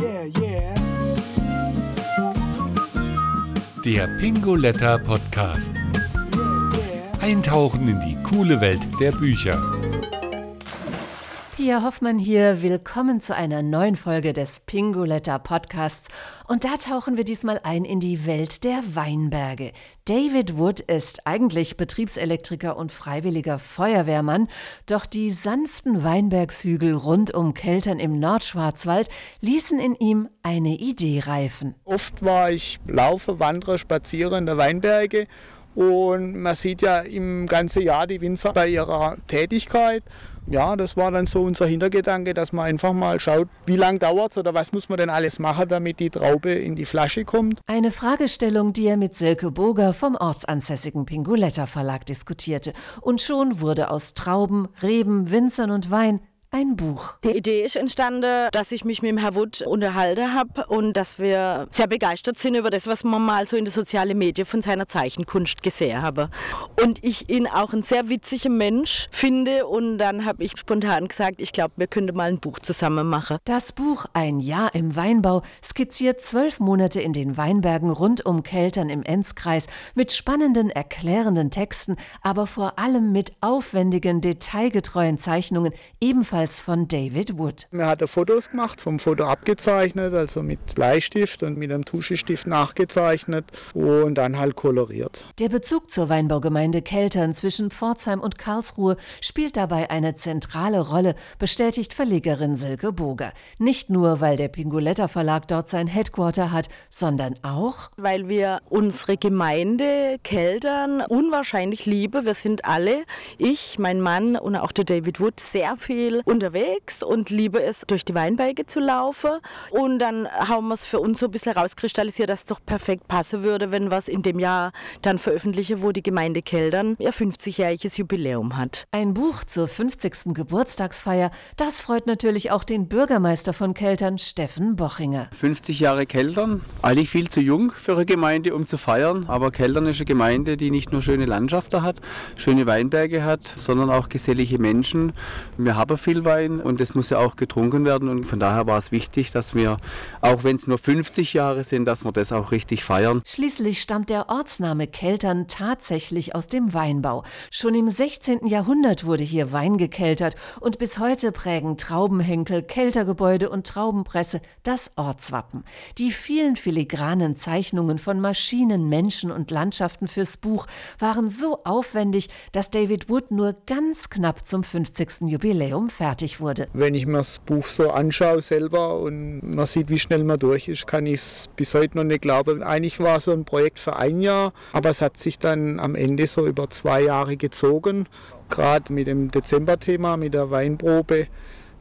Yeah, yeah. Der Pingoletta Podcast. Eintauchen in die coole Welt der Bücher. Pia Hoffmann hier. Willkommen zu einer neuen Folge des Pingoletta Podcasts. Und da tauchen wir diesmal ein in die Welt der Weinberge. David Wood ist eigentlich Betriebselektriker und freiwilliger Feuerwehrmann, doch die sanften Weinbergshügel rund um Keltern im Nordschwarzwald ließen in ihm eine Idee reifen. Oft war ich laufe, wandere, spaziere in der Weinberge und man sieht ja im ganzen Jahr die Winzer bei ihrer Tätigkeit. Ja, das war dann so unser Hintergedanke, dass man einfach mal schaut, wie lange dauert es oder was muss man denn alles machen, damit die Traube in die Flasche kommt. Eine Fragestellung, die er mit Silke Boger vom ortsansässigen Pinguletta Verlag diskutierte. Und schon wurde aus Trauben, Reben, Winzern und Wein ein Buch. Die Idee ist entstanden, dass ich mich mit dem Herr Wood unterhalten habe und dass wir sehr begeistert sind über das, was man mal so in der sozialen Medien von seiner Zeichenkunst gesehen habe. Und ich ihn auch ein sehr witziger Mensch finde und dann habe ich spontan gesagt, ich glaube, wir könnten mal ein Buch zusammen machen. Das Buch Ein Jahr im Weinbau skizziert zwölf Monate in den Weinbergen rund um Keltern im Enzkreis mit spannenden, erklärenden Texten, aber vor allem mit aufwendigen, detailgetreuen Zeichnungen, ebenfalls von David Wood. Wir hatten Fotos gemacht, vom Foto abgezeichnet, also mit Bleistift und mit einem Tuschestift nachgezeichnet und dann halt koloriert. Der Bezug zur Weinbaugemeinde Keltern zwischen Pforzheim und Karlsruhe spielt dabei eine zentrale Rolle, bestätigt Verlegerin Silke Boger. Nicht nur, weil der Pinguletta Verlag dort sein Headquarter hat, sondern auch, weil wir unsere Gemeinde Keltern unwahrscheinlich lieben. Wir sind alle, ich, mein Mann und auch der David Wood, sehr viel unterwegs und liebe es, durch die Weinberge zu laufen. Und dann haben wir es für uns so ein bisschen rauskristallisiert, dass es doch perfekt passen würde, wenn wir es in dem Jahr dann veröffentlichen, wo die Gemeinde Keldern ihr 50-jähriges Jubiläum hat. Ein Buch zur 50. Geburtstagsfeier, das freut natürlich auch den Bürgermeister von Keltern, Steffen Bochinger. 50 Jahre Keldern, eigentlich viel zu jung für eine Gemeinde, um zu feiern. Aber Keldern ist eine Gemeinde, die nicht nur schöne Landschaften hat, schöne Weinberge hat, sondern auch gesellige Menschen. Wir haben viel Wein und es muss ja auch getrunken werden. Und von daher war es wichtig, dass wir, auch wenn es nur 50 Jahre sind, dass wir das auch richtig feiern. Schließlich stammt der Ortsname Keltern tatsächlich aus dem Weinbau. Schon im 16. Jahrhundert wurde hier Wein gekeltert und bis heute prägen Traubenhenkel, Keltergebäude und Traubenpresse das Ortswappen. Die vielen filigranen Zeichnungen von Maschinen, Menschen und Landschaften fürs Buch waren so aufwendig, dass David Wood nur ganz knapp zum 50. Jubiläum fertig wurde. Wenn ich mir das Buch so anschaue selber und man sieht, wie schnell man durch ist, kann ich es bis heute noch nicht glauben. Eigentlich war so ein Projekt für ein Jahr, aber es hat sich dann am Ende so über zwei Jahre gezogen. Gerade mit dem Dezember-Thema, mit der Weinprobe.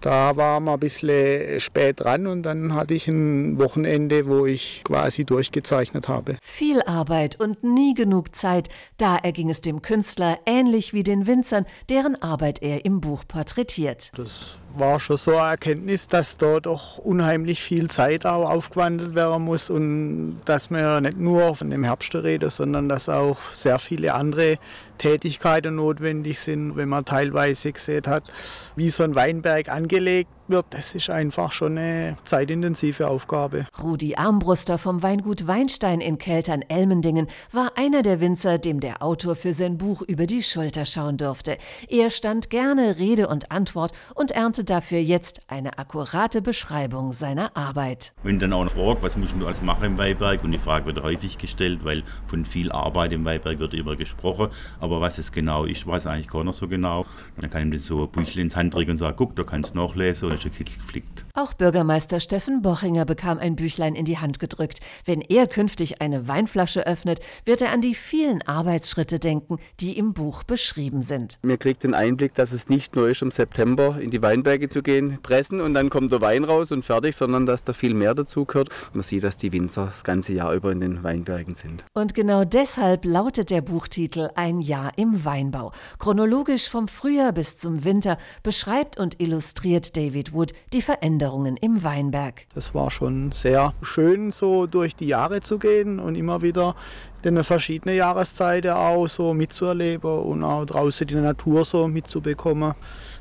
Da war man ein bisschen spät dran und dann hatte ich ein Wochenende, wo ich quasi durchgezeichnet habe. Viel Arbeit und nie genug Zeit, da erging es dem Künstler ähnlich wie den Winzern, deren Arbeit er im Buch porträtiert. Das war schon so eine Erkenntnis, dass da doch unheimlich viel Zeit auch aufgewandelt werden muss und dass man nicht nur von dem Herbst reden, sondern dass auch sehr viele andere Tätigkeiten notwendig sind, wenn man teilweise gesehen hat, wie so ein Weinberg के लिए wird. Das ist einfach schon eine zeitintensive Aufgabe. Rudi Armbruster vom Weingut Weinstein in Keltern-Elmendingen war einer der Winzer, dem der Autor für sein Buch über die Schulter schauen durfte. Er stand gerne Rede und Antwort und erntet dafür jetzt eine akkurate Beschreibung seiner Arbeit. Wenn dann auch noch fragt, was muss du alles machen im Weinberg, und die Frage wird häufig gestellt, weil von viel Arbeit im Weinberg wird immer gesprochen, aber was es genau ist, weiß eigentlich keiner so genau. Dann kann ich ihm so ein Büchle ins Hand drücken und sagen, guck, da kannst du nachlesen ein Kittel geflickt. Auch Bürgermeister Steffen Bochinger bekam ein Büchlein in die Hand gedrückt. Wenn er künftig eine Weinflasche öffnet, wird er an die vielen Arbeitsschritte denken, die im Buch beschrieben sind. Mir kriegt den Einblick, dass es nicht nur ist, im September in die Weinberge zu gehen, pressen und dann kommt der Wein raus und fertig, sondern dass da viel mehr dazu gehört. Man sieht, dass die Winzer das ganze Jahr über in den Weinbergen sind. Und genau deshalb lautet der Buchtitel Ein Jahr im Weinbau. Chronologisch vom Frühjahr bis zum Winter beschreibt und illustriert David Wood die Veränderungen im Weinberg. Das war schon sehr schön, so durch die Jahre zu gehen und immer wieder in verschiedene Jahreszeiten auch so mitzuerleben und auch draußen die Natur so mitzubekommen.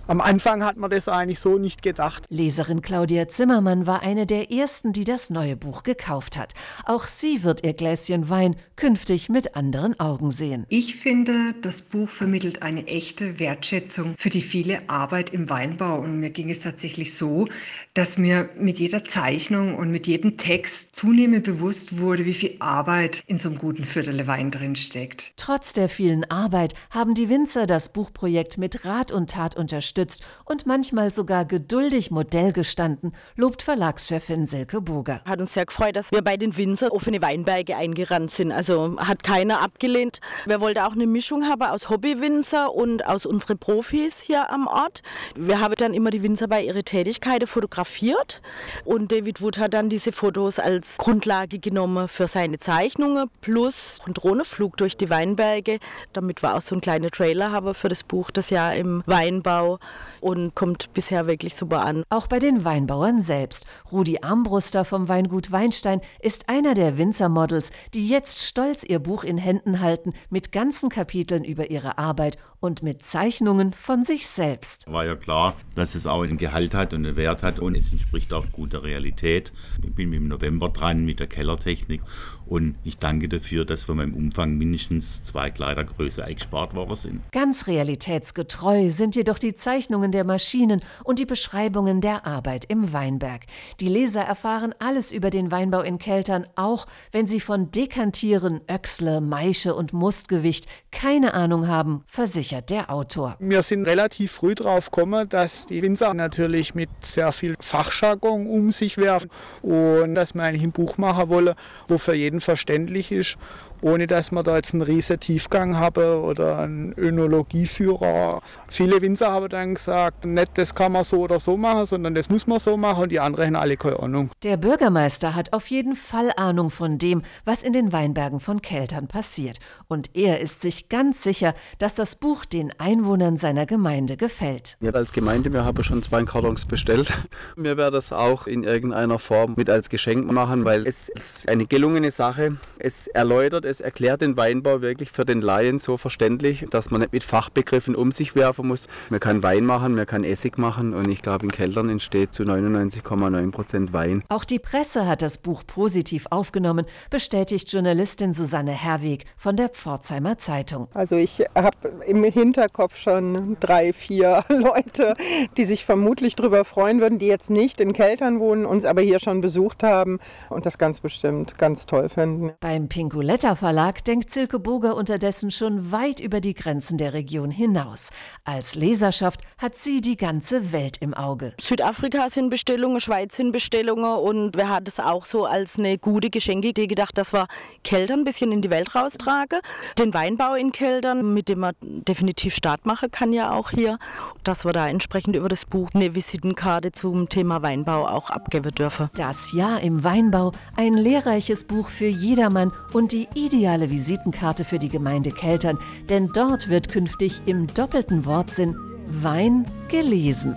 Am Anfang hat man das eigentlich so nicht gedacht. Leserin Claudia Zimmermann war eine der ersten, die das neue Buch gekauft hat. Auch sie wird ihr Gläschen Wein künftig mit anderen Augen sehen. Ich finde, das Buch vermittelt eine echte Wertschätzung für die viele Arbeit im Weinbau. Und mir ging es tatsächlich so, dass mir mit jeder Zeichnung und mit jedem Text zunehmend bewusst wurde, wie viel Arbeit in so einem guten Viertel Wein drin steckt. Trotz der vielen Arbeit haben die Winzer das Buchprojekt mit Rat und Tat unterstützt unterstützt und manchmal sogar geduldig Modell gestanden, lobt Verlagschefin Silke Boger. Hat uns sehr gefreut, dass wir bei den Winzer offene Weinberge eingerannt sind. Also hat keiner abgelehnt. Wir wollten auch eine Mischung haben aus Hobbywinzer und aus unseren Profis hier am Ort. Wir haben dann immer die Winzer bei ihrer Tätigkeit fotografiert und David Wood hat dann diese Fotos als Grundlage genommen für seine Zeichnungen plus ein Drohnenflug durch die Weinberge, damit wir auch so einen kleinen Trailer haben für das Buch, das ja im Weinbau und kommt bisher wirklich super an. Auch bei den Weinbauern selbst. Rudi Armbruster vom Weingut Weinstein ist einer der Winzermodels, die jetzt stolz ihr Buch in Händen halten mit ganzen Kapiteln über ihre Arbeit und mit Zeichnungen von sich selbst. War ja klar, dass es auch einen Gehalt hat und einen Wert hat und es entspricht auch guter Realität. Ich bin im November dran mit der Kellertechnik und ich danke dafür, dass von meinem Umfang mindestens zwei Kleidergröße eingespart worden sind. Ganz realitätsgetreu sind jedoch die Zeichnungen der Maschinen und die Beschreibungen der Arbeit im Weinberg. Die Leser erfahren alles über den Weinbau in Keltern, auch wenn sie von Dekantieren, Öchsle, Maische und Mustgewicht keine Ahnung haben, versichert versichert der Autor. Wir sind relativ früh drauf gekommen, dass die Winzer natürlich mit sehr viel Fachjargon um sich werfen und dass wir eigentlich ein Buch machen wollen, wo für jeden verständlich ist ohne dass man da jetzt einen riesen Tiefgang habe oder einen Önologieführer. Viele Winzer haben dann gesagt, nicht das kann man so oder so machen, sondern das muss man so machen und die anderen haben alle keine Ahnung. Der Bürgermeister hat auf jeden Fall Ahnung von dem, was in den Weinbergen von Keltern passiert. Und er ist sich ganz sicher, dass das Buch den Einwohnern seiner Gemeinde gefällt. Wir als Gemeinde, wir haben schon zwei Kartons bestellt. Wir werden das auch in irgendeiner Form mit als Geschenk machen, weil es ist eine gelungene Sache. Es erläutert, es erklärt den Weinbau wirklich für den Laien so verständlich, dass man nicht mit Fachbegriffen um sich werfen muss. Man kann Wein machen, man kann Essig machen und ich glaube, in Keltern entsteht zu 99,9 Prozent Wein. Auch die Presse hat das Buch positiv aufgenommen, bestätigt Journalistin Susanne Herweg von der Pforzheimer Zeitung. Also ich habe im Hinterkopf schon drei, vier Leute, die sich vermutlich darüber freuen würden, die jetzt nicht in Keltern wohnen, uns aber hier schon besucht haben und das ganz bestimmt ganz toll finden. Beim Pinkuletta Verlag denkt Silke Boger unterdessen schon weit über die Grenzen der Region hinaus. Als Leserschaft hat sie die ganze Welt im Auge. Südafrika sind Bestellungen, Schweiz sind Bestellungen und wir hatten es auch so als eine gute Geschenkidee gedacht, dass wir Keltern ein bisschen in die Welt raustragen. Den Weinbau in Keltern, mit dem man definitiv Start machen kann ja auch hier, dass wir da entsprechend über das Buch eine Visitenkarte zum Thema Weinbau auch abgeben dürfen. Das Jahr im Weinbau, ein lehrreiches Buch für jedermann und die ideale Visitenkarte für die Gemeinde Keltern, denn dort wird künftig im doppelten Wortsinn Wein gelesen.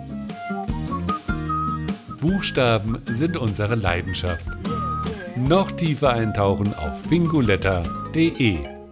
Buchstaben sind unsere Leidenschaft. Noch tiefer eintauchen auf bingoletta.de